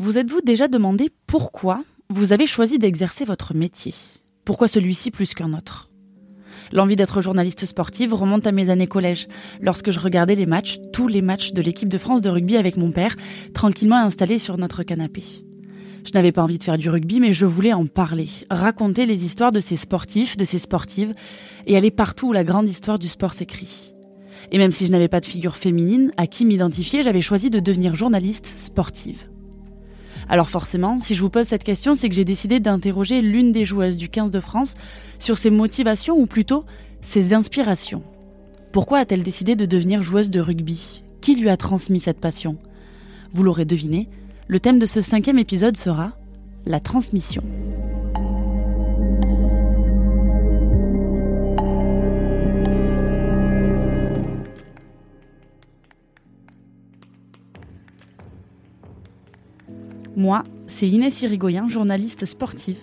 Vous êtes-vous déjà demandé pourquoi vous avez choisi d'exercer votre métier? Pourquoi celui-ci plus qu'un autre? L'envie d'être journaliste sportive remonte à mes années collège, lorsque je regardais les matchs, tous les matchs de l'équipe de France de rugby avec mon père, tranquillement installé sur notre canapé. Je n'avais pas envie de faire du rugby, mais je voulais en parler, raconter les histoires de ces sportifs, de ces sportives, et aller partout où la grande histoire du sport s'écrit. Et même si je n'avais pas de figure féminine à qui m'identifier, j'avais choisi de devenir journaliste sportive. Alors forcément, si je vous pose cette question, c'est que j'ai décidé d'interroger l'une des joueuses du 15 de France sur ses motivations ou plutôt ses inspirations. Pourquoi a-t-elle décidé de devenir joueuse de rugby? Qui lui a transmis cette passion? Vous l'aurez deviné, le thème de ce cinquième épisode sera la transmission. Moi, c'est Inès Irigoyen, journaliste sportive,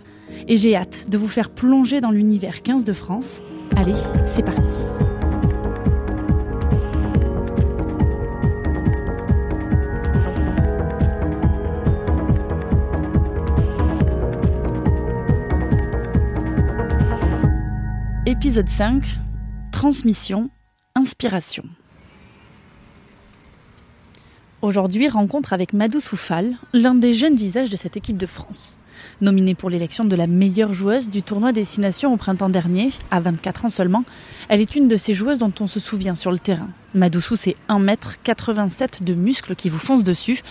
et j'ai hâte de vous faire plonger dans l'univers 15 de France. Allez, c'est parti. Épisode 5 Transmission, inspiration. Aujourd'hui, rencontre avec Madou Soufal, l'un des jeunes visages de cette équipe de France. Nominée pour l'élection de la meilleure joueuse du tournoi Destination au printemps dernier, à 24 ans seulement, elle est une de ces joueuses dont on se souvient sur le terrain. Madoussou, c'est 1m87 de muscles qui vous foncent dessus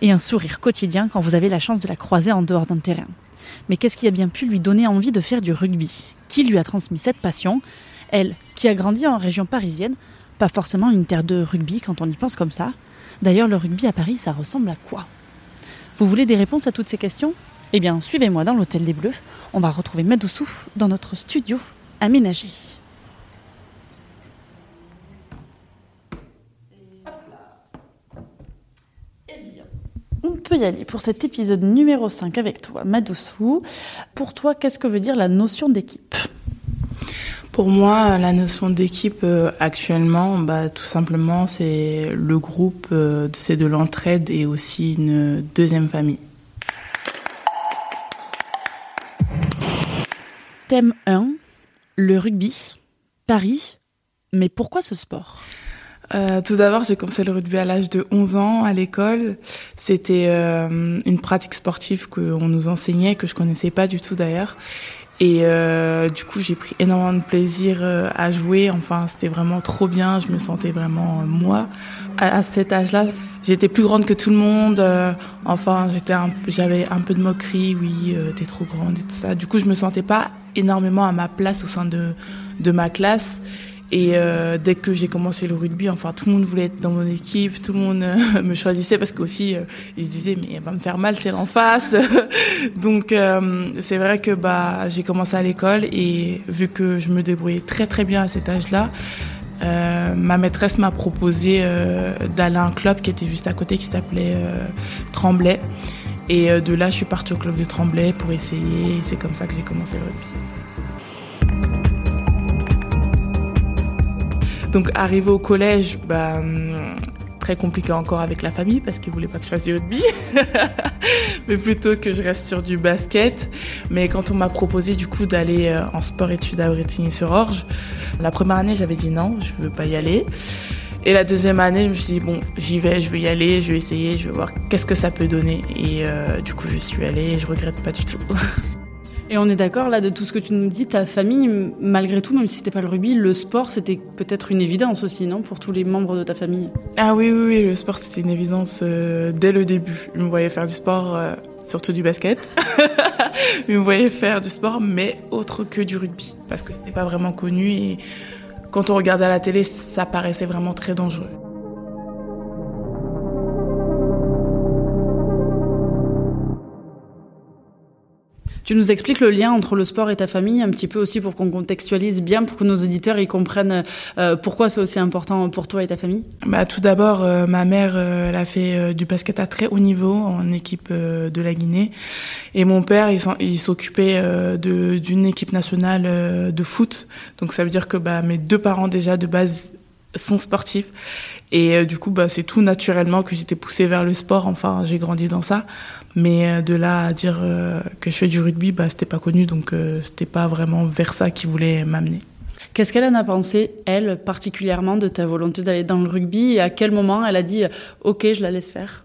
et un sourire quotidien quand vous avez la chance de la croiser en dehors d'un terrain. Mais qu'est-ce qui a bien pu lui donner envie de faire du rugby? Qui lui a transmis cette passion? Elle, qui a grandi en région parisienne, pas forcément une terre de rugby quand on y pense comme ça, D'ailleurs, le rugby à Paris, ça ressemble à quoi? Vous voulez des réponses à toutes ces questions? Eh bien, suivez-moi dans l'Hôtel des Bleus. On va retrouver Madoussou dans notre studio aménagé. Eh On peut y aller pour cet épisode numéro 5 avec toi, Madoussou. Pour toi, qu'est-ce que veut dire la notion d'équipe? Pour moi, la notion d'équipe euh, actuellement, bah, tout simplement, c'est le groupe, euh, c'est de l'entraide et aussi une deuxième famille. Thème 1, le rugby, Paris. Mais pourquoi ce sport? Euh, tout d'abord, j'ai commencé le rugby à l'âge de 11 ans à l'école. C'était une pratique sportive qu'on nous enseignait, que je connaissais pas du tout d'ailleurs. Et euh, du coup, j'ai pris énormément de plaisir euh, à jouer. Enfin, c'était vraiment trop bien. Je me sentais vraiment euh, moi. À, cet âge-là, j'étais plus grande que tout le monde. Euh, enfin, j'étais, j'avais un peu de moquerie. Oui, t'es trop grande et tout ça. Du coup, je me sentais pas énormément à ma place au sein de de ma classe. Et euh, dès que j'ai commencé le rugby, enfin tout le monde voulait être dans mon équipe, tout le monde euh, me choisissait parce qu'aussi euh, ils se disaient mais elle va me faire mal, c'est en face. Donc euh, c'est vrai que bah j'ai commencé à l'école et vu que je me débrouillais très très bien à cet âge-là, ma maîtresse m'a proposé d'aller à un club qui était juste à côté qui s'appelait Tremblay. Et de là, je suis partie au club de Tremblay pour essayer. Et c'est comme ça que j'ai commencé le rugby. Donc arrivé au collège, bah, hum, très compliqué encore avec la famille parce qu'ils voulaient pas que je fasse du rugby, mais plutôt que je reste sur du basket. Mais quand on m'a proposé du coup d'aller euh, en sport-études à Bretigny-sur-Orge, la première année j'avais dit non, je veux pas y aller. Et la deuxième année, je me suis dit bon, j'y vais, je vais y aller, je vais essayer, je vais voir qu'est-ce que ça peut donner. Et euh, du coup, je suis allée et je regrette pas du tout. Et on est d'accord là de tout ce que tu nous dis, ta famille, malgré tout, même si c'était pas le rugby, le sport c'était peut-être une évidence aussi, non, pour tous les membres de ta famille? Ah oui, oui, oui, le sport c'était une évidence euh, dès le début. Ils me voyaient faire du sport, euh, surtout du basket. Ils me voyaient faire du sport, mais autre que du rugby, parce que c'était pas vraiment connu et quand on regardait à la télé, ça paraissait vraiment très dangereux. Tu nous expliques le lien entre le sport et ta famille un petit peu aussi pour qu'on contextualise bien, pour que nos auditeurs y comprennent euh, pourquoi c'est aussi important pour toi et ta famille bah, Tout d'abord, euh, ma mère, euh, elle a fait du basket à très haut niveau en équipe de la Guinée. Et mon père, il s'occupait d'une équipe nationale de foot. Donc ça veut dire que bah, mes deux parents déjà de base sont sportifs. Et du coup, bah, c'est tout naturellement que j'étais poussée vers le sport. Enfin, j'ai grandi dans ça. Mais de là à dire que je fais du rugby, bah, c'était pas connu, donc c'était pas vraiment vers ça qui voulait m'amener. Qu'est-ce qu'elle en a pensé, elle, particulièrement, de ta volonté d'aller dans le rugby Et à quel moment elle a dit Ok, je la laisse faire?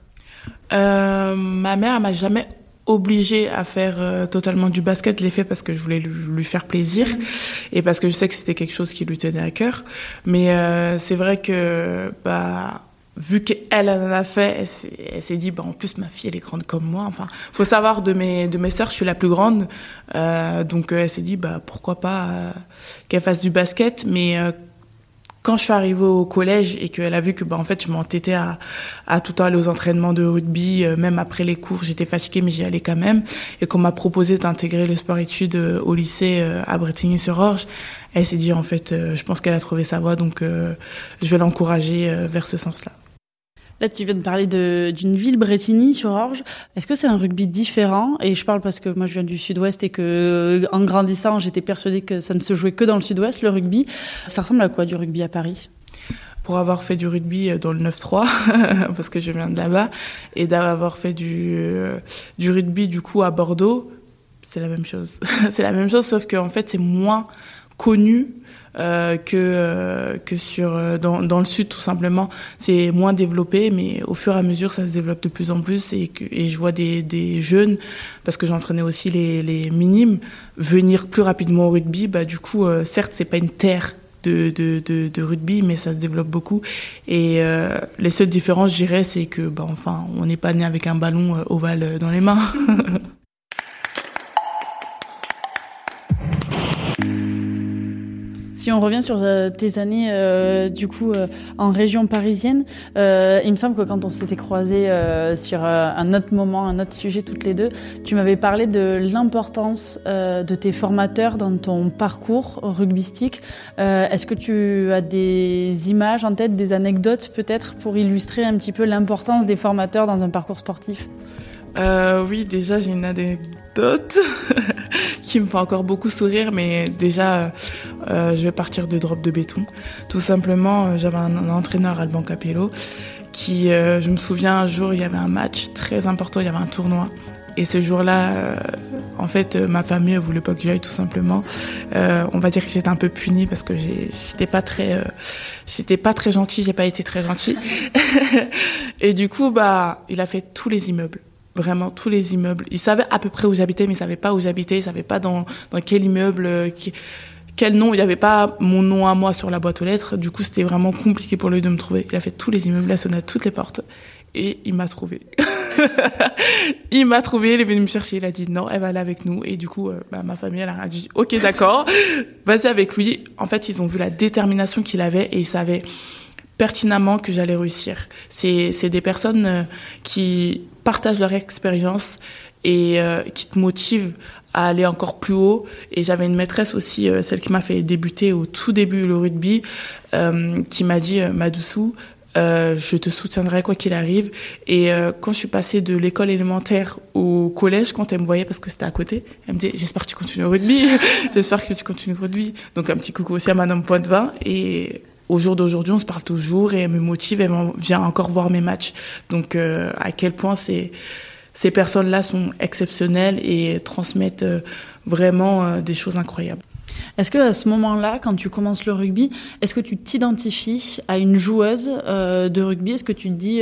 Euh, Ma mère, m'a jamais obligée à faire euh, totalement du basket. Je l'ai fait parce que je voulais lui, faire plaisir et parce que je sais que c'était quelque chose qui lui tenait à cœur. Mais euh, c'est vrai que bah vu qu'elle en a fait, elle s'est dit, bah, en plus, ma fille, elle est grande comme moi. Enfin, faut savoir, de mes, de mes sœurs, je suis la plus grande. Euh, donc, elle s'est dit, bah, pourquoi pas euh, qu'elle fasse du basket. Mais euh, quand je suis arrivée au collège et qu'elle a vu que, bah, en fait, je m'entêtais à, à tout aller aux entraînements de rugby, même après les cours, j'étais fatiguée, mais j'y allais quand même. Et qu'on m'a proposé d'intégrer le sport-études au lycée à Bretigny-sur-Orge, elle s'est dit, en fait, je pense qu'elle a trouvé sa voie, donc je vais l'encourager vers ce sens-là. Là, tu viens de parler d'une ville, Bretigny, sur Orge. Est-ce que c'est un rugby différent? Et je parle parce que moi, je viens du Sud-Ouest et que, euh, en grandissant, j'étais persuadée que ça ne se jouait que dans le Sud-Ouest, le rugby. Ça ressemble à quoi du rugby à Paris? Pour avoir fait du rugby euh, dans le 9-3 parce que je viens de là-bas et d'avoir fait du euh, du rugby du coup à Bordeaux, c'est la même chose. c'est la même chose sauf qu'en fait c'est moins connu euh, que euh, que sur euh, dans, dans le sud tout simplement c'est moins développé mais au fur et à mesure ça se développe de plus en plus et et je vois des des jeunes parce que j'entraînais aussi les les minimes venir plus rapidement au rugby bah du coup certes c'est pas une terre de, de, de, de, rugby, mais ça se développe beaucoup. Et les seules différences, je dirais, c'est que, bah, enfin, on n'est pas né avec un ballon ovale dans les mains. Si on revient sur euh, tes années euh, du coup euh, en région parisienne, il me semble que quand on s'était croisés sur un autre moment, un autre sujet toutes les deux, tu m'avais parlé de l'importance de tes formateurs dans ton parcours rugbystique. Est-ce que tu as des images en tête, des anecdotes peut-être pour illustrer un petit peu l'importance des formateurs dans un parcours sportif? Oui, déjà j'ai une anecdote. qui me fait encore beaucoup sourire, mais déjà, euh, je vais partir de drop de béton. Tout simplement, euh, j'avais un, entraîneur, Alban Capello, qui, euh, je me souviens, un jour, il y avait un match très important, il y avait un tournoi. Et ce jour-là, euh, en fait, ma famille ne voulait pas que j'aille tout simplement. on va dire que j'étais un peu punie parce que j'étais pas très, j'étais pas très gentil, j'ai pas été très gentil. et du coup, bah, il a fait tous les immeubles vraiment tous les immeubles. Il savait à peu près où j'habitais, mais il savait pas où j'habitais, il savait pas dans, dans quel immeuble, euh, quel nom. Il n'y avait pas mon nom à moi sur la boîte aux lettres. Du coup, c'était vraiment compliqué pour lui de me trouver. Il a fait tous les immeubles, il a sonné à toutes les portes. Et il m'a trouvé. il m'a trouvé, il est venu me chercher, il a dit non, elle va aller avec nous. Et du coup, euh, bah, ma famille, elle a dit ok, d'accord, vas-y avec lui. En fait, ils ont vu la détermination qu'il avait et ils savaient pertinemment que j'allais réussir. C'est, des personnes euh, qui partagent leur expérience et euh, qui te motivent à aller encore plus haut. Et j'avais une maîtresse aussi, euh, celle qui m'a fait débuter au tout début le rugby, qui m'a dit Madoussou, je te soutiendrai quoi qu'il arrive. Et quand je suis passée de l'école élémentaire au collège, quand elle me voyait, parce que c'était à côté, elle me disait, j'espère que tu continues le rugby, j'espère que tu continues le rugby. Donc un petit coucou aussi à Madame Poitvin. Et au jour d'aujourd'hui, on se parle toujours et elle me motive, elle vient encore voir mes matchs. Donc, euh, à quel point ces, ces personnes-là sont exceptionnelles et transmettent euh, vraiment euh, des choses incroyables. Est-ce que à ce moment-là, quand tu commences le rugby, est-ce que tu t'identifies à une joueuse de rugby? Est-ce que tu te dis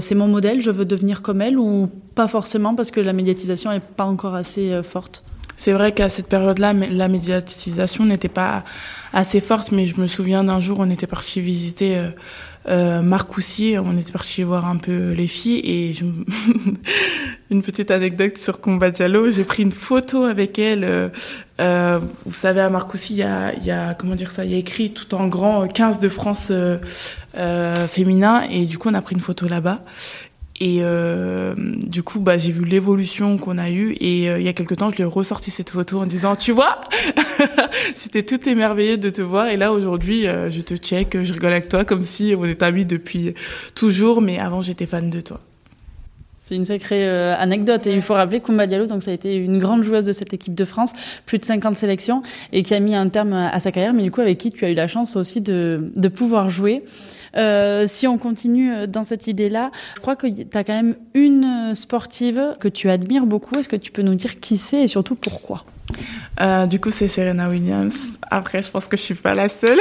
c'est mon modèle, je veux devenir comme elle ou pas forcément parce que la médiatisation est pas encore assez forte? C'est vrai qu'à cette période-là, la médiatisation n'était pas assez forte, mais je me souviens d'un jour, on était parti visiter euh, euh, on était parti voir un peu les filles, et je... une petite anecdote sur Combat Diallo, j'ai pris une photo avec elle. Euh, euh vous savez, à Marcoussis, il y a, y a, comment dire ça, il y a écrit tout en grand 15 de France euh, féminin, et du coup, on a pris une photo là-bas. Et euh, du coup, bah, j'ai vu l'évolution qu'on a eue. Et euh, il y a quelque temps, je lui ai ressorti cette photo en disant, tu vois, c'était tout émerveillé de te voir. Et là, aujourd'hui, euh, je te check, je rigole avec toi comme si on était amis depuis toujours. Mais avant, j'étais fan de toi. C'est une sacrée euh, anecdote. Et il faut rappeler Koumba Diallo, donc ça a été une grande joueuse de cette équipe de France, plus de 50 sélections, et qui a mis un terme à sa carrière, mais du coup avec qui tu as eu la chance aussi de, de pouvoir jouer. Euh, si on continue euh, dans cette idée-là, je crois que tu as quand même une sportive que tu admires beaucoup. Est-ce que tu peux nous dire qui c'est et surtout pourquoi? Euh, du coup, c'est Serena Williams. Après, je pense que je suis pas la seule.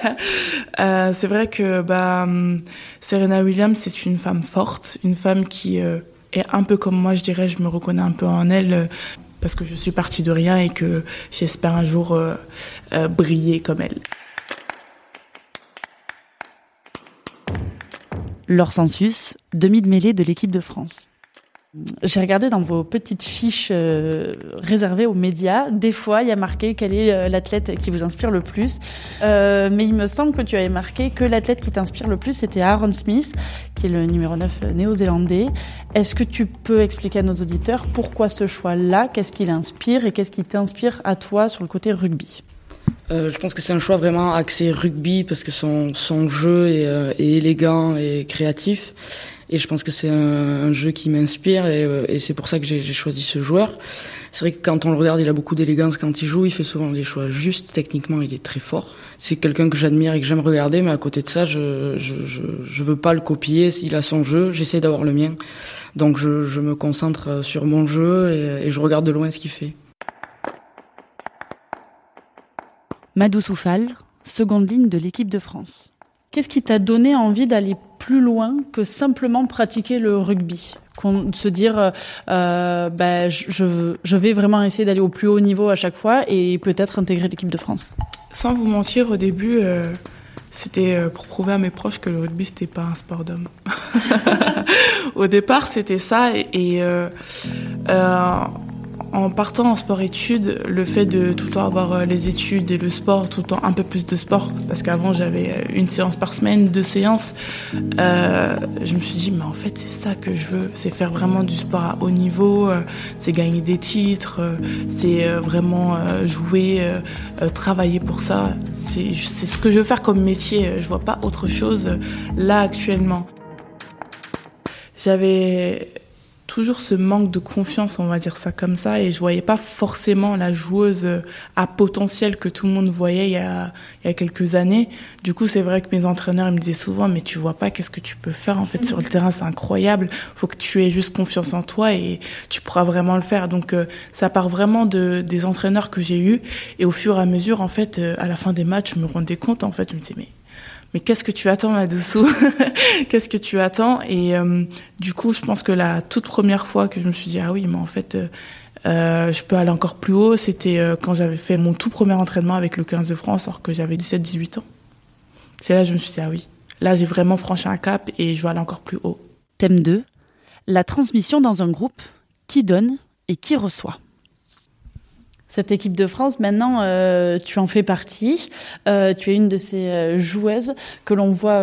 euh, c'est vrai que bah, Serena Williams, c'est une femme forte, une femme qui euh, est un peu comme moi, je dirais. Je me reconnais un peu en elle euh, parce que je suis partie de rien et que j'espère un jour euh, briller comme elle. Laure Sensus, demi de mêlée de l'équipe de France. J'ai regardé dans vos petites fiches euh, réservées aux médias. Des fois, il y a marqué quel est euh, l'athlète qui vous inspire le plus. Euh, mais il me semble que tu avais marqué que l'athlète qui t'inspire le plus, c'était Aaron Smith, qui est le numéro 9 néo-zélandais. Est-ce que tu peux expliquer à nos auditeurs pourquoi ce choix-là? Qu'est-ce qui l'inspire et qu'est-ce qui t'inspire à toi sur le côté rugby? Euh, je pense que c'est un choix vraiment axé rugby parce que son, jeu est, euh, est élégant et créatif. Et je pense que c'est un, jeu qui m'inspire et, euh, et c'est pour ça que j'ai choisi ce joueur. C'est vrai que quand on le regarde, il a beaucoup d'élégance quand il joue, il fait souvent des choix justes. Techniquement, il est très fort. C'est quelqu'un que j'admire et que j'aime regarder, mais à côté de ça, je, je, je, je veux pas le copier. S'il a son jeu, j'essaie d'avoir le mien. Donc je, me concentre sur mon jeu et je regarde de loin ce qu'il fait. Madou Soufal, seconde ligne de l'équipe de France. Qu'est-ce qui t'a donné envie d'aller plus loin que simplement pratiquer le rugby? Se dire, euh, bah, je, je vais vraiment essayer d'aller au plus haut niveau à chaque fois et peut-être intégrer l'équipe de France? Sans vous mentir, au début, euh, c'était euh, pour prouver à mes proches que le rugby, c'était pas un sport d'homme. au départ, c'était ça. Et, euh, en partant en sport-études, le fait de tout le temps avoir euh, les études et le sport, tout le temps un peu plus de sport, parce qu'avant j'avais euh, une séance par semaine, deux séances, euh, je me suis dit, mais en fait c'est ça que je veux, c'est faire vraiment du sport à haut niveau, euh, c'est gagner des titres, c'est vraiment jouer, travailler pour ça, c'est ce que je veux faire comme métier, je vois pas autre chose là actuellement. J'avais toujours ce manque de confiance, on va dire ça comme ça, et je voyais pas forcément la joueuse à potentiel que tout le monde voyait il y a, il y a quelques années. Du coup, c'est vrai que mes entraîneurs ils me disaient souvent, mais tu vois pas qu'est-ce que tu peux faire en fait sur le terrain, c'est incroyable. Faut que tu aies juste confiance en toi et tu pourras vraiment le faire. Donc euh, ça part vraiment de des entraîneurs que j'ai eus, et au fur et à mesure, en fait, euh, à la fin des matchs, je me rendais compte, en fait, je me disais mais mais qu'est-ce que tu attends là-dessous Qu'est-ce que tu attends Et euh, du coup, je pense que la toute première fois que je me suis dit, ah oui, mais en fait, euh, euh je peux aller encore plus haut, c'était quand j'avais fait mon tout premier entraînement avec le 15 de France, alors que j'avais 17-18 ans. C'est là que je me suis dit, ah oui, là j'ai vraiment franchi un cap et je veux aller encore plus haut. Thème 2, la transmission dans un groupe, qui donne et qui reçoit? Cette équipe de France. Maintenant, euh, tu en fais partie. Euh, tu es une de ces euh, joueuses que l'on voit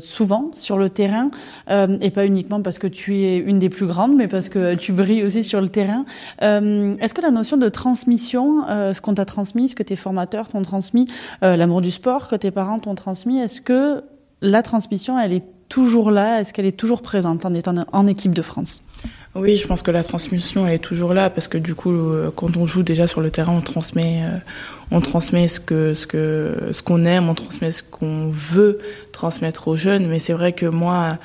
souvent sur le terrain, et pas uniquement parce que tu es une des plus grandes, mais parce que tu brilles aussi sur le terrain. Est-ce que la notion de transmission, ce qu'on t'a transmis, ce que tes formateurs t'ont transmis, l'amour du sport que tes parents t'ont transmis, est-ce que la transmission, elle est toujours là? Est-ce qu'elle est toujours présente en étant en équipe de France? Oui, je pense que la transmission elle est toujours là parce que du coup, euh, quand on joue déjà sur le terrain, on transmet, euh, on transmet ce que ce que ce qu'on aime, on transmet ce qu'on veut transmettre aux jeunes. Mais c'est vrai que moi,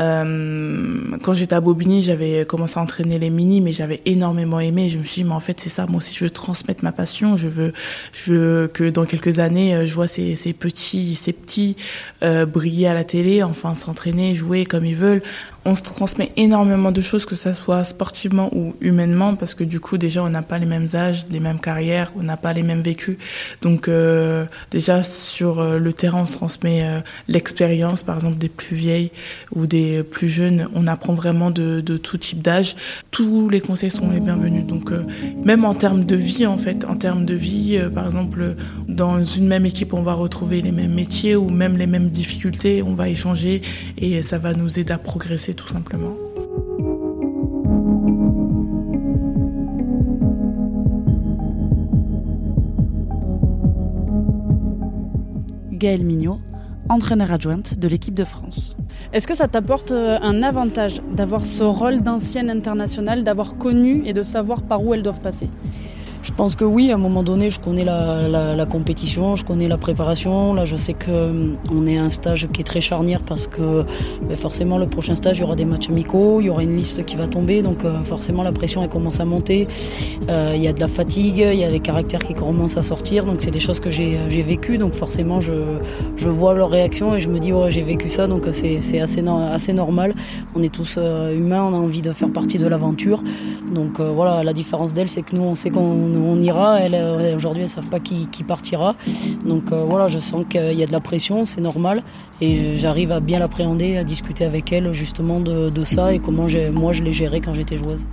euh, quand j'étais à Bobigny, j'avais commencé à entraîner les mini, mais j'avais énormément aimé. Je me suis dit, mais en fait, c'est ça. Moi aussi, je veux transmettre ma passion. Je veux, je veux que dans quelques années, je vois ces, petits, ces petits briller à la télé, enfin s'entraîner, jouer comme ils veulent on se transmet énormément de choses, que ça soit sportivement ou humainement, parce que du coup déjà on n'a pas les mêmes âges, les mêmes carrières, on n'a pas les mêmes vécus. Donc euh, déjà sur euh, le terrain on se transmet euh, l'expérience, par exemple des plus vieilles ou des plus jeunes. On apprend vraiment de, tout type d'âge. Tous les conseils sont les bienvenus. Donc euh, même en termes de vie en fait, en termes de vie, par exemple dans une même équipe on va retrouver les mêmes métiers ou même les mêmes difficultés, on va échanger et ça va nous aider à progresser tout simplement. Gaëlle Mignot, entraîneur adjointe de l'équipe de France. Est-ce que ça t'apporte euh, un avantage d'avoir ce rôle d'ancienne internationale, d'avoir connu et de savoir par où elles doivent passer? Je pense que oui, à un moment donné, je connais la, compétition, je connais la préparation. Là, je sais qu'on euh, est à un stage qui est très charnière parce que ben, forcément, le prochain stage, il y aura des matchs amicaux, il y aura une liste qui va tomber. Donc, euh, forcément, la pression, elle commence à monter. Euh, il y a de la fatigue, il y a les caractères qui commencent à sortir. Donc, c'est des choses que j'ai vécues. Donc, forcément, je, je vois leur réaction et je me dis, ouais, j'ai vécu ça. Donc, c'est assez, assez normal. On est tous humains, on a envie de faire partie de l'aventure. Donc, voilà, la différence d'elle, c'est que nous, on sait qu'on on, ira. Euh, aujourd'hui, elles ne savent pas qui, partira. Donc euh, voilà, je sens qu'il y a de la pression, c'est normal. Et j'arrive à bien l'appréhender, à discuter avec elle justement de, de ça et comment moi je l'ai géré quand j'étais joueuse.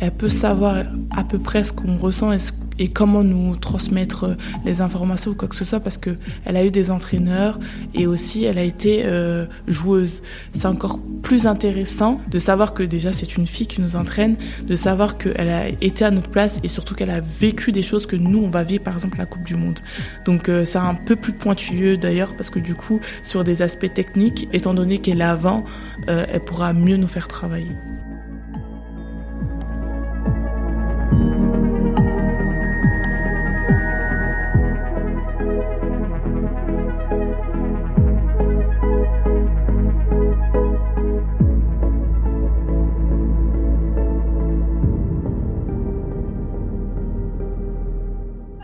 Elle peut savoir à peu près ce qu'on ressent et ce et comment nous transmettre les informations ou quoi que ce soit parce que elle a eu des entraîneurs et aussi elle a été euh, joueuse. C'est encore plus intéressant de savoir que déjà c'est une fille qui nous entraîne, de savoir qu'elle a été à notre place et surtout qu'elle a vécu des choses que nous on va vivre par exemple la Coupe du Monde. Donc euh, c'est un peu plus pointueux d'ailleurs parce que du coup sur des aspects techniques, étant donné qu'elle est avant, euh, elle pourra mieux nous faire travailler.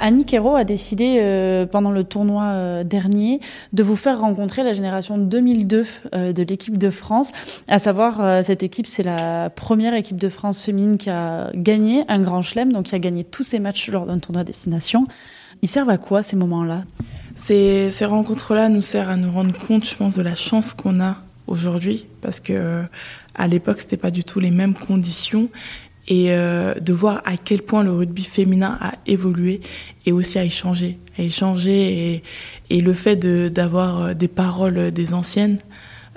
Annie Hérault a décidé, euh, pendant le tournoi euh, dernier, de vous faire rencontrer la génération 2002 euh, de l'équipe de France. À savoir, cette équipe, c'est la première équipe de France féminine qui a gagné un grand chelem, donc qui a gagné tous ses matchs lors d'un tournoi destination. Ils servent à quoi ces moments-là? Ces, ces rencontres-là nous servent à nous rendre compte, je pense, de la chance qu'on a aujourd'hui, parce que à l'époque, c'était pas du tout les mêmes conditions et euh, de voir à quel point le rugby féminin a évolué et aussi a échangé, a et, le fait d'avoir euh, des paroles des anciennes,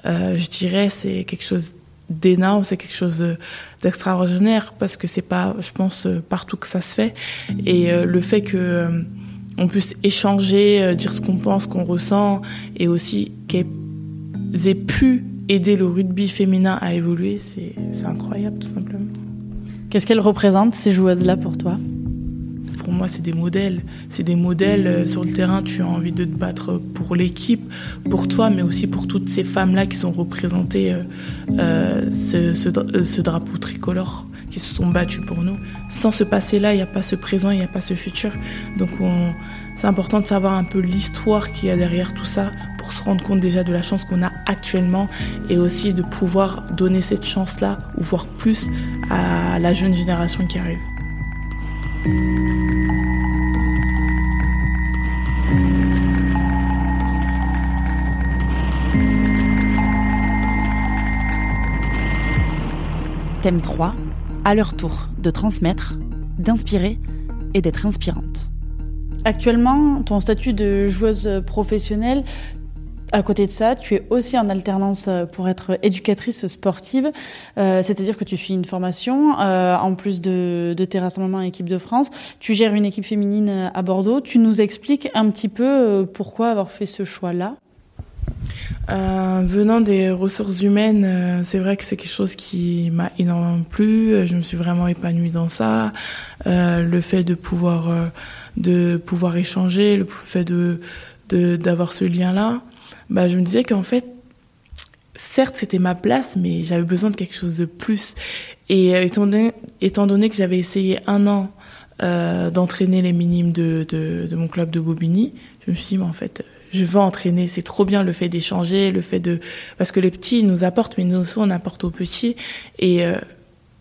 euh, je dirais c'est quelque chose d'énorme, c'est quelque chose d'extraordinaire parce que c'est pas, je pense, partout que ça se fait et le fait que on puisse échanger, dire ce qu'on pense, qu'on ressent et aussi qu'elles aient pu aider le rugby féminin à évoluer, c'est incroyable tout simplement. Qu'est-ce qu'elles représentent, ces joueuses-là, pour toi? Pour moi, c'est des modèles. C'est des modèles euh, sur le terrain. Tu as envie de te battre pour l'équipe, pour toi, mais aussi pour toutes ces femmes-là qui sont représentées euh, euh ce, ce, ce, drapeau tricolore, qui se sont battues pour nous. Sans ce passé-là, il n'y a pas ce présent, il n'y a pas ce futur. Donc, c'est important de savoir un peu l'histoire qu'il y a derrière tout ça pour se rendre compte déjà de la chance qu'on a actuellement et aussi de pouvoir donner cette chance-là, ou voire plus, à la jeune génération qui arrive. Thème 3, à leur tour de transmettre, d'inspirer et d'être inspirante. Actuellement, ton statut de joueuse professionnelle, à côté de ça, tu es aussi en alternance euh, pour être éducatrice sportive, euh, c'est-à-dire que tu fais une formation euh, en plus de, de, tes rassemblements en équipe de France. Tu gères une équipe féminine à Bordeaux. Tu nous expliques un petit peu pourquoi avoir fait ce choix-là? Venant des ressources humaines, c'est vrai que c'est quelque chose qui m'a énormément plu. Je me suis vraiment épanouie dans ça. Le fait de pouvoir, de pouvoir échanger, le fait de d'avoir ce lien-là bah, je me disais qu'en fait, certes, c'était ma place, mais j'avais besoin de quelque chose de plus. Et euh, étant, donné, étant donné que j'avais essayé un an euh, d'entraîner les minimes de, de, mon club de Bobigny, je me suis dit, mais en fait, je veux entraîner. C'est trop bien le fait d'échanger, le fait de... Parce que les petits, nous apportent, mais nous aussi, on apporte aux petits. Et... Euh,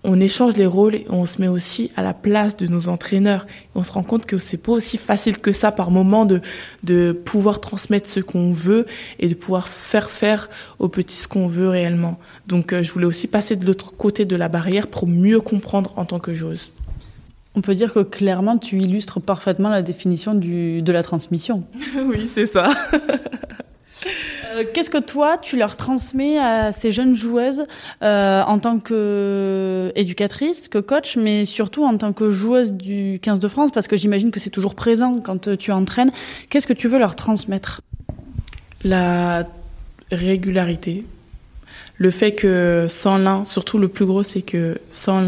on échange les rôles et on se met aussi à la place de nos entraîneurs. on se rend compte que c'est pas aussi facile que ça par moment de, de pouvoir transmettre ce qu'on veut et de pouvoir faire faire aux petits ce qu'on veut réellement. Donc euh, je voulais aussi passer de l'autre côté de la barrière pour mieux comprendre en tant que joueuse. On peut dire que clairement tu illustres parfaitement la définition du, de la transmission. oui, c'est ça. Euh, qu'est-ce que toi, tu leur transmets à ces jeunes joueuses euh, en tant qu'éducatrice, que coach, mais surtout en tant que joueuse du 15 de France? Parce que j'imagine que c'est toujours présent quand tu entraînes. Qu'est-ce que tu veux leur transmettre? La régularité, le fait que sans l'un, surtout le plus gros, c'est que sans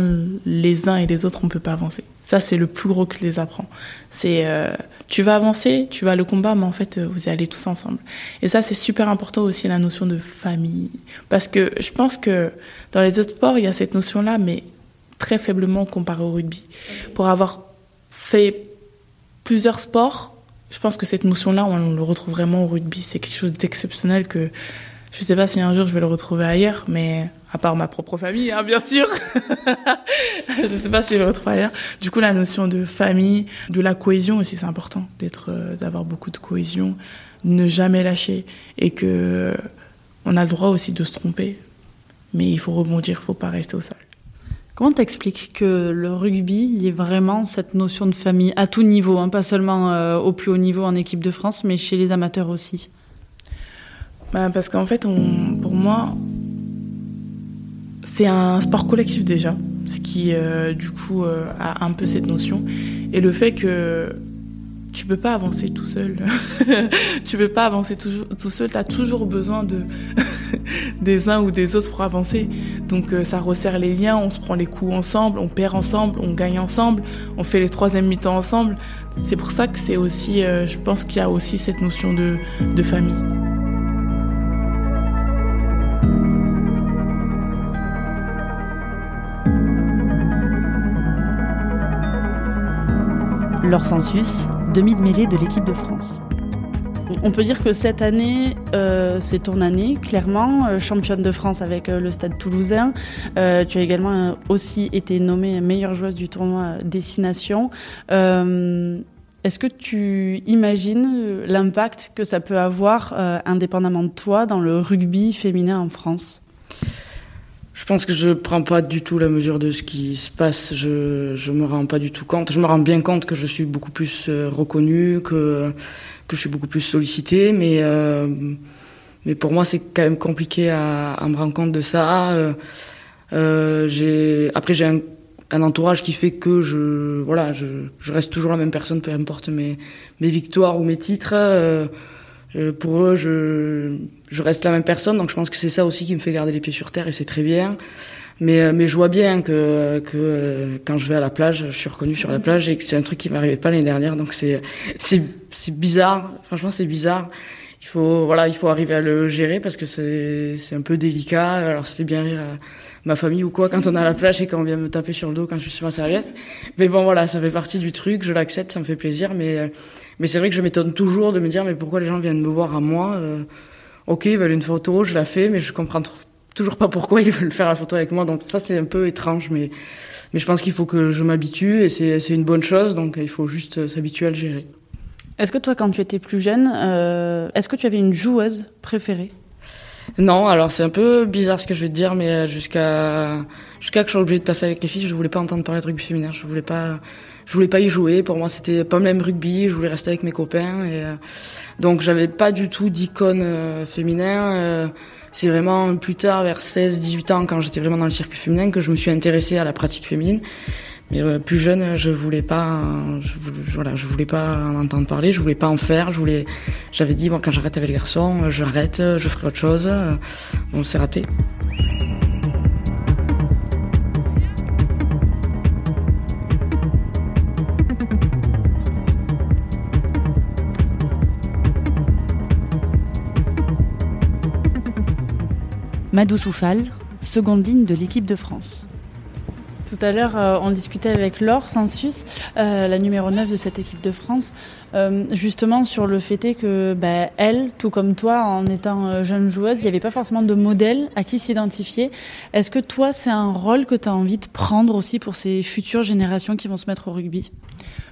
les uns et les autres, on peut pas avancer. Ça, c'est le plus gros que les apprends. C'est euh, tu vas avancer, tu vas le combat, mais en fait, vous allez tous ensemble. Et ça, c'est super important aussi la notion de famille, parce que je pense que dans les autres sports, il y a cette notion-là, mais très faiblement comparée au rugby. Pour avoir fait plusieurs sports, je pense que cette notion-là, on le retrouve vraiment au rugby. C'est quelque chose d'exceptionnel que je sais pas si un jour je vais le retrouver ailleurs, mais à part ma propre famille, hein, bien sûr. je sais pas si je le retrouve ailleurs. Du coup, la notion de famille, de la cohésion aussi, c'est important d'être, euh, d'avoir beaucoup de cohésion, ne jamais lâcher et que on a le droit aussi de se tromper, mais il faut rebondir, il faut pas rester au sol. Comment t'expliques que le rugby, il y ait vraiment cette notion de famille à tout niveau, hein, pas seulement euh, au plus haut niveau en équipe de France, mais chez les amateurs aussi? Bah, Parce qu'en fait, pour moi, c'est un sport collectif déjà, ce qui, euh, du coup, euh, a un peu cette notion. Et le fait que tu peux pas avancer tout seul. tu peux pas avancer tout, seul. Tu as toujours besoin de des uns ou des autres pour avancer. Donc euh, ça resserre les liens, on se prend les coups ensemble, on perd ensemble, on gagne ensemble, on fait les troisième mi-temps ensemble. C'est pour ça que c'est aussi, je pense qu'il y a aussi cette notion de famille. Laure Sensus, demi-mêlée de l'équipe de France. On peut dire que cette année, euh, c'est ton année, clairement, euh, championne de France avec euh, le Stade toulousain. tu as également aussi été nommée meilleure joueuse du tournoi Destination. Est-ce que tu imagines l'impact que ça peut avoir, indépendamment de toi, dans le rugby féminin en France? Je pense que je prends pas du tout la mesure de ce qui se passe. Je je me rends pas du tout compte. Je me rends bien compte que je suis beaucoup plus euh, reconnue, que que je suis beaucoup plus sollicitée, mais euh, mais pour moi c'est quand même compliqué à, à, me rendre compte de ça. Euh, euh j'ai après j'ai un, un, entourage qui fait que je voilà je, je reste toujours la même personne, peu importe mes mes victoires ou mes titres. Euh, pour eux, je, je reste la même personne, donc je pense que c'est ça aussi qui me fait garder les pieds sur terre et c'est très bien. Mais, euh, mais je vois bien que, que euh, quand je vais à la plage, je suis reconnue sur la plage et que c'est un truc qui m'arrivait pas l'année dernière, donc c'est bizarre. Franchement, c'est bizarre. Il faut voilà, il faut arriver à le gérer parce que c'est un peu délicat. Alors ça fait bien rire ma famille ou quoi quand on est à la plage et quand on vient me taper sur le dos quand je suis sur ma serviette. Mais bon voilà, ça fait partie du truc. Je l'accepte, ça me fait plaisir, mais mais c'est vrai que je m'étonne toujours de me dire, mais pourquoi les gens viennent me voir à moi euh, Ok, ils veulent une photo, je la fais, mais je comprends toujours pas pourquoi ils veulent faire la photo avec moi. Donc ça, c'est un peu étrange, mais, mais je pense qu'il faut que je m'habitue et c'est une bonne chose, donc il faut juste euh, s'habituer à le gérer. Est-ce que toi, quand tu étais plus jeune, euh, est-ce que tu avais une joueuse préférée? Non, alors c'est un peu bizarre ce que je vais te dire, mais jusqu'à jusqu'à que je sois obligée de passer avec les filles, je voulais pas entendre parler de rugby féminin. Je voulais pas, je voulais pas y jouer. Pour moi, c'était pas le même rugby. Je voulais rester avec mes copains. Et, euh, donc, j'avais pas du tout d'icône euh, féminin. Euh, c'est vraiment plus tard, vers 16-18 ans, quand j'étais vraiment dans le circuit féminin, que je me suis intéressée à la pratique féminine. Mais plus jeune, je voulais pas, voulais, voilà, je voulais pas en entendre parler, je voulais pas en faire. Je voulais, j'avais dit, quand j'arrête avec les garçons, j'arrête, je ferai autre chose. Bon, c'est raté. Madou Soufal, seconde ligne de l'équipe de France. Tout à l'heure, euh, on discutait avec Laure Sensus, euh, la numéro 9 de cette équipe de France, euh, justement sur le fait que bah, elle, tout comme toi, en étant jeune joueuse, il n'y avait pas forcément de modèle à qui s'identifier. Est-ce que toi, c'est un rôle que tu as envie de prendre aussi pour ces futures générations qui vont se mettre au rugby?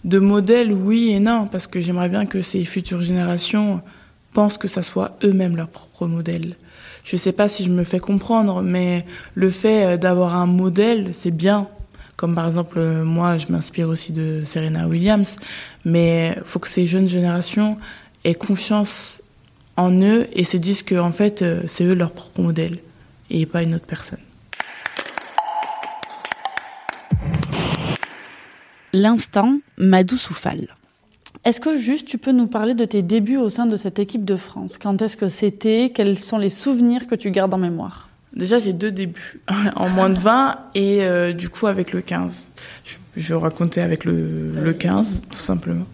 De modèle, oui et non, parce que j'aimerais bien que ces futures générations pensent que ça soit eux-mêmes leur propre modèle je sais pas si je me fais comprendre, mais le fait euh, d'avoir un modèle, c'est bien. Comme par exemple, euh, moi, je m'inspire aussi de Serena Williams, mais faut que ces jeunes générations aient confiance en eux et se disent que en fait, euh, c'est eux leur propre modèle et pas une autre personne. L'instant Madou Soufal. Est-ce que juste tu peux nous parler de tes débuts au sein de cette équipe de France? Quand est-ce que c'était? Quels sont les souvenirs que tu gardes en mémoire? Déjà, j'ai deux débuts, en moins de 20 et euh, du coup avec le 15. Je, je vais raconter avec le, le 15, tout simplement.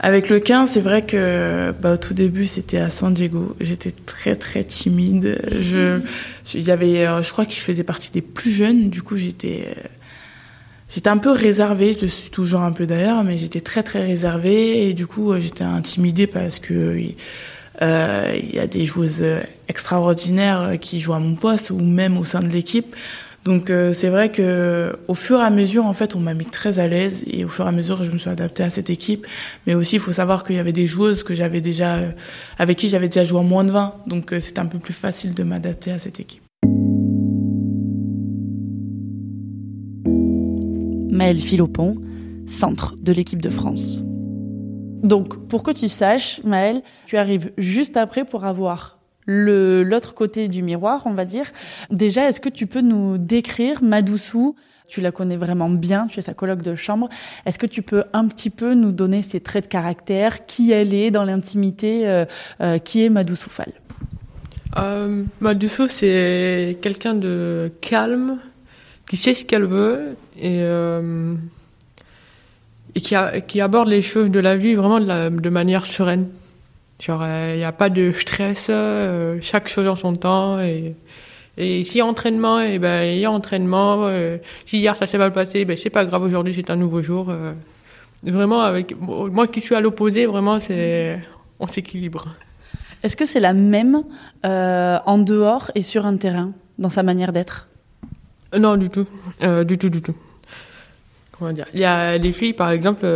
Avec le 15, c'est vrai que bah, au tout début, c'était à San Diego. J'étais très très timide. Je, il y avait, euh, je crois que je faisais partie des plus jeunes. Du coup, j'étais, j'étais un peu réservée. Je suis toujours un peu d'ailleurs, mais j'étais très très réservée et du coup, j'étais intimidée parce que euh, il y a des joueuses extraordinaires qui jouent à mon poste ou même au sein de l'équipe. Donc euh, c'est vrai que au fur et à mesure, en fait, on m'a mis très à l'aise et au fur et à mesure, je me suis adaptée à cette équipe. Mais aussi, il faut savoir qu'il y avait des joueuses que j'avais déjà, euh, avec qui j'avais déjà joué en moins de 20. Donc euh, c'était un peu plus facile de m'adapter à cette équipe. Maëlle Philopon, centre de l'équipe de France. Donc, pour que tu saches, Maëlle, tu arrives juste après pour avoir le l'autre côté du miroir, on va dire. Déjà, est-ce que tu peux nous décrire Madoussou? Tu la connais vraiment bien, tu es sa colloque de chambre. Est-ce que tu peux un petit peu nous donner ses traits de caractère, qui elle est dans l'intimité, euh, euh, qui est Madoussou Fall? Euh, Madoussou, c'est quelqu'un de calme, qui sait ce qu'elle veut et, euh, et qui, aborde les choses de la vie vraiment de, manière sereine. Il euh, n'y a pas de stress, euh, chaque chose en son temps. Et, et si entraînement, et ben, il y a entraînement. Euh, si hier ça s'est mal passé, ben, c'est pas grave, aujourd'hui c'est un nouveau jour. Euh. vraiment, avec moi qui suis à l'opposé, vraiment, c'est, on s'équilibre. Est-ce que c'est la même euh, en dehors et sur un terrain, dans sa manière d'être? Non, du tout. du tout, du tout. Comment dire? Il y a des filles, par exemple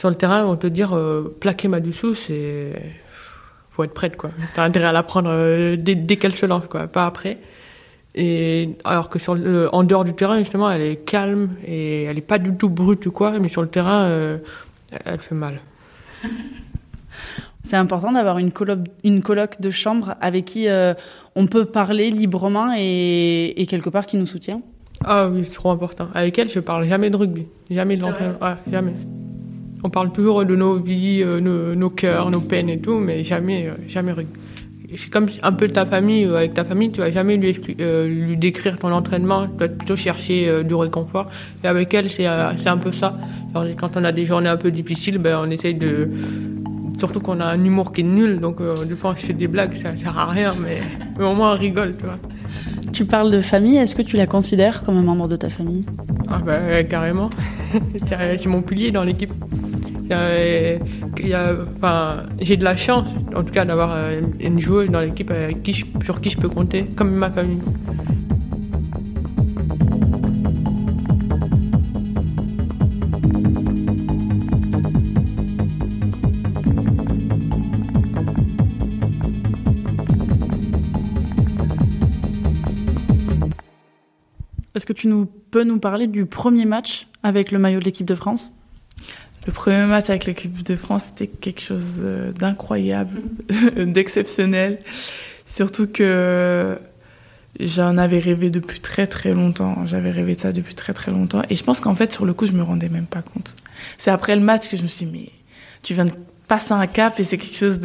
sur le terrain, on te dire euh, plaquer Madoussou, c'est faut être prête quoi. T'as intérêt à l'apprendre euh, dès, dès qu'elle se lance quoi, pas après. Alors que en dehors du terrain justement, elle est calme et elle est pas du tout brute ou quoi, mais sur le terrain, euh, elle fait mal. C'est important d'avoir une coloc, une coloc de chambre avec qui euh, on peut parler librement et, et, quelque part qui nous soutient. Ah oui, c'est trop important. Avec elle, je parle jamais de rugby, jamais de l'entraînement, ouais, jamais. On parle toujours de nos vies, euh, nos, nos, cœurs, nos peines et tout, mais jamais, euh, jamais rugby. C'est comme un peu ta famille, euh, avec ta famille, tu vas jamais lui, euh, lui décrire ton entraînement, tu vas plutôt chercher euh, du réconfort. Et avec elle, c'est un peu ça. Alors, quand on a des journées un peu difficiles, ben, on essaye de... Surtout qu'on a un humour qui est nul, donc euh, des fois on se fait des blagues, ça sert à rien, mais, mais au moins on rigole, tu vois. Tu parles de famille, est-ce que tu la considères comme un membre de ta famille? Ah ben carrément, c'est mon pilier dans l'équipe. Enfin, j'ai de la chance, en tout cas, d'avoir une joueuse dans l'équipe sur qui je peux compter, comme ma famille. Est-ce que tu peux nous parler du premier match avec le maillot de l'équipe de France? Le premier match avec l'équipe de France, c'était quelque chose d'incroyable, d'exceptionnel. Surtout que j'en avais rêvé depuis très très longtemps. J'avais rêvé de ça depuis très très longtemps. Et je pense qu'en fait, sur le coup, je me rendais même pas compte. C'est après le match que je me suis dit, mais tu viens de passer un cap et c'est quelque chose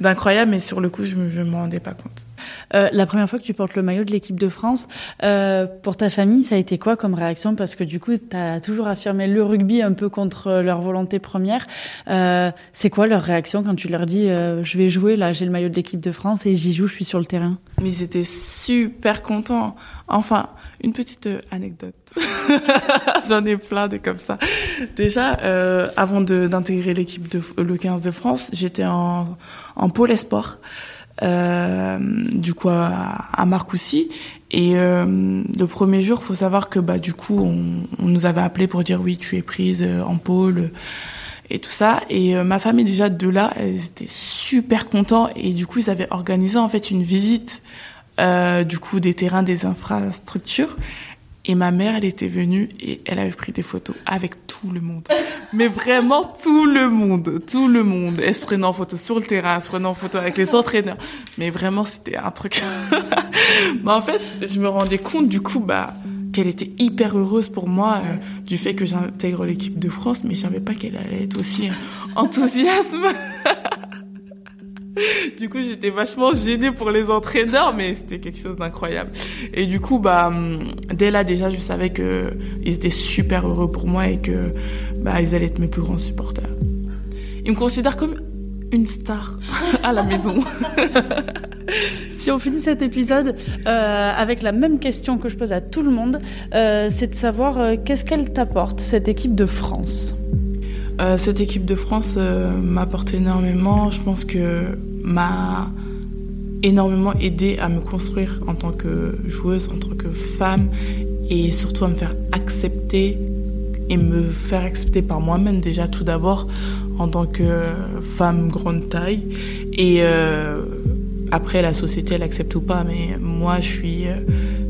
d'incroyable. Mais sur le coup, je je me rendais pas compte. Euh, la première fois que tu portes le maillot de l'équipe de France, euh, pour ta famille, ça a été quoi comme réaction? Parce que du coup, tu as toujours affirmé le rugby un peu contre leur volonté première. Euh, c'est quoi leur réaction quand tu leur dis euh, je vais jouer, là j'ai le maillot de l'équipe de France et j'y joue, je suis sur le terrain? Mais ils étaient super contents. Enfin, une petite anecdote. J'en ai plein de comme ça. Déjà, euh, avant d'intégrer l'équipe de le 15 de France, j'étais en, en pôle espoir euh, du coup à, à Marcoussis. Et euh, le premier jour, faut savoir que bah du coup, on, on, nous avait appelé pour dire oui, tu es prise euh, en pôle et tout ça. Et euh, ma famille déjà de là, ils étaient super contents et du coup, ils avaient organisé en fait une visite euh, du coup des terrains, des infrastructures. Et ma mère, elle était venue et elle avait pris des photos avec tout le monde. Mais vraiment tout le monde, tout le monde. Elle se prenait en photo sur le terrain, elle se prenait en photo avec les entraîneurs. Mais vraiment, c'était un truc. bah, en fait, je me rendais compte du coup, bah, qu'elle était hyper heureuse pour moi euh, du fait que j'intègre l'équipe de France, mais je savais pas qu'elle allait être aussi enthousiasme. du coup, j'étais vachement gênée pour les entraîneurs, mais c'était quelque chose d'incroyable. Et du coup, bah, dès là, déjà, je savais que ils étaient super heureux pour moi et que, bah, allaient être mes plus grands supporters. Ils me considèrent comme une star à la maison. si on finit cet épisode euh, avec la même question que je pose à tout le monde, euh, c'est de savoir euh, qu'est-ce qu'elle t'apporte, cette équipe de France? Euh, Cette équipe de France euh, m'apporte énormément. Je pense que m'a énormément aidé à me construire en tant que joueuse, en tant que femme et surtout à me faire accepter et me faire accepter par moi-même déjà tout d'abord en tant que femme grande taille et euh, après la société elle accepte ou pas mais moi je suis euh,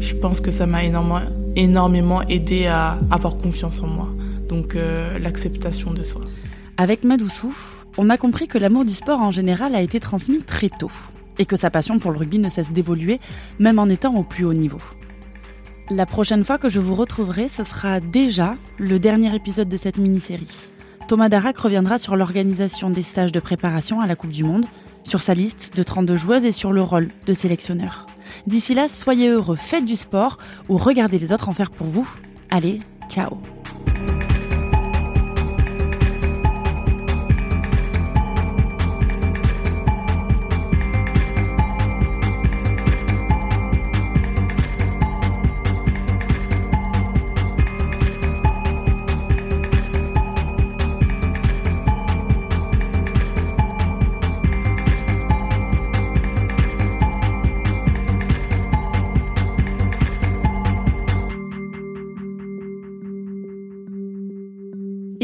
je pense que ça m'a énormément énormément aidé à avoir confiance en moi donc euh, l'acceptation de soi avec Madoussou on a compris que l'amour du sport en général a été transmis très tôt et que sa passion pour le rugby ne cesse d'évoluer même en étant au plus haut niveau la prochaine fois que je vous retrouverai, ce sera déjà le dernier épisode de cette mini-série. Thomas Darac reviendra sur l'organisation des stages de préparation à la Coupe du Monde, sur sa liste de 32 joueuses et sur le rôle de sélectionneur. D'ici là, soyez heureux, faites du sport ou regardez les autres en faire pour vous. Allez, ciao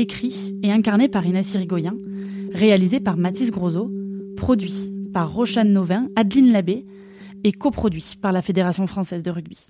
écrit et incarné par Inès Irigoyen, réalisé par Mathis Grosso, produit par Rochane Novin, Adeline Labbé et coproduit par la Fédération française de rugby.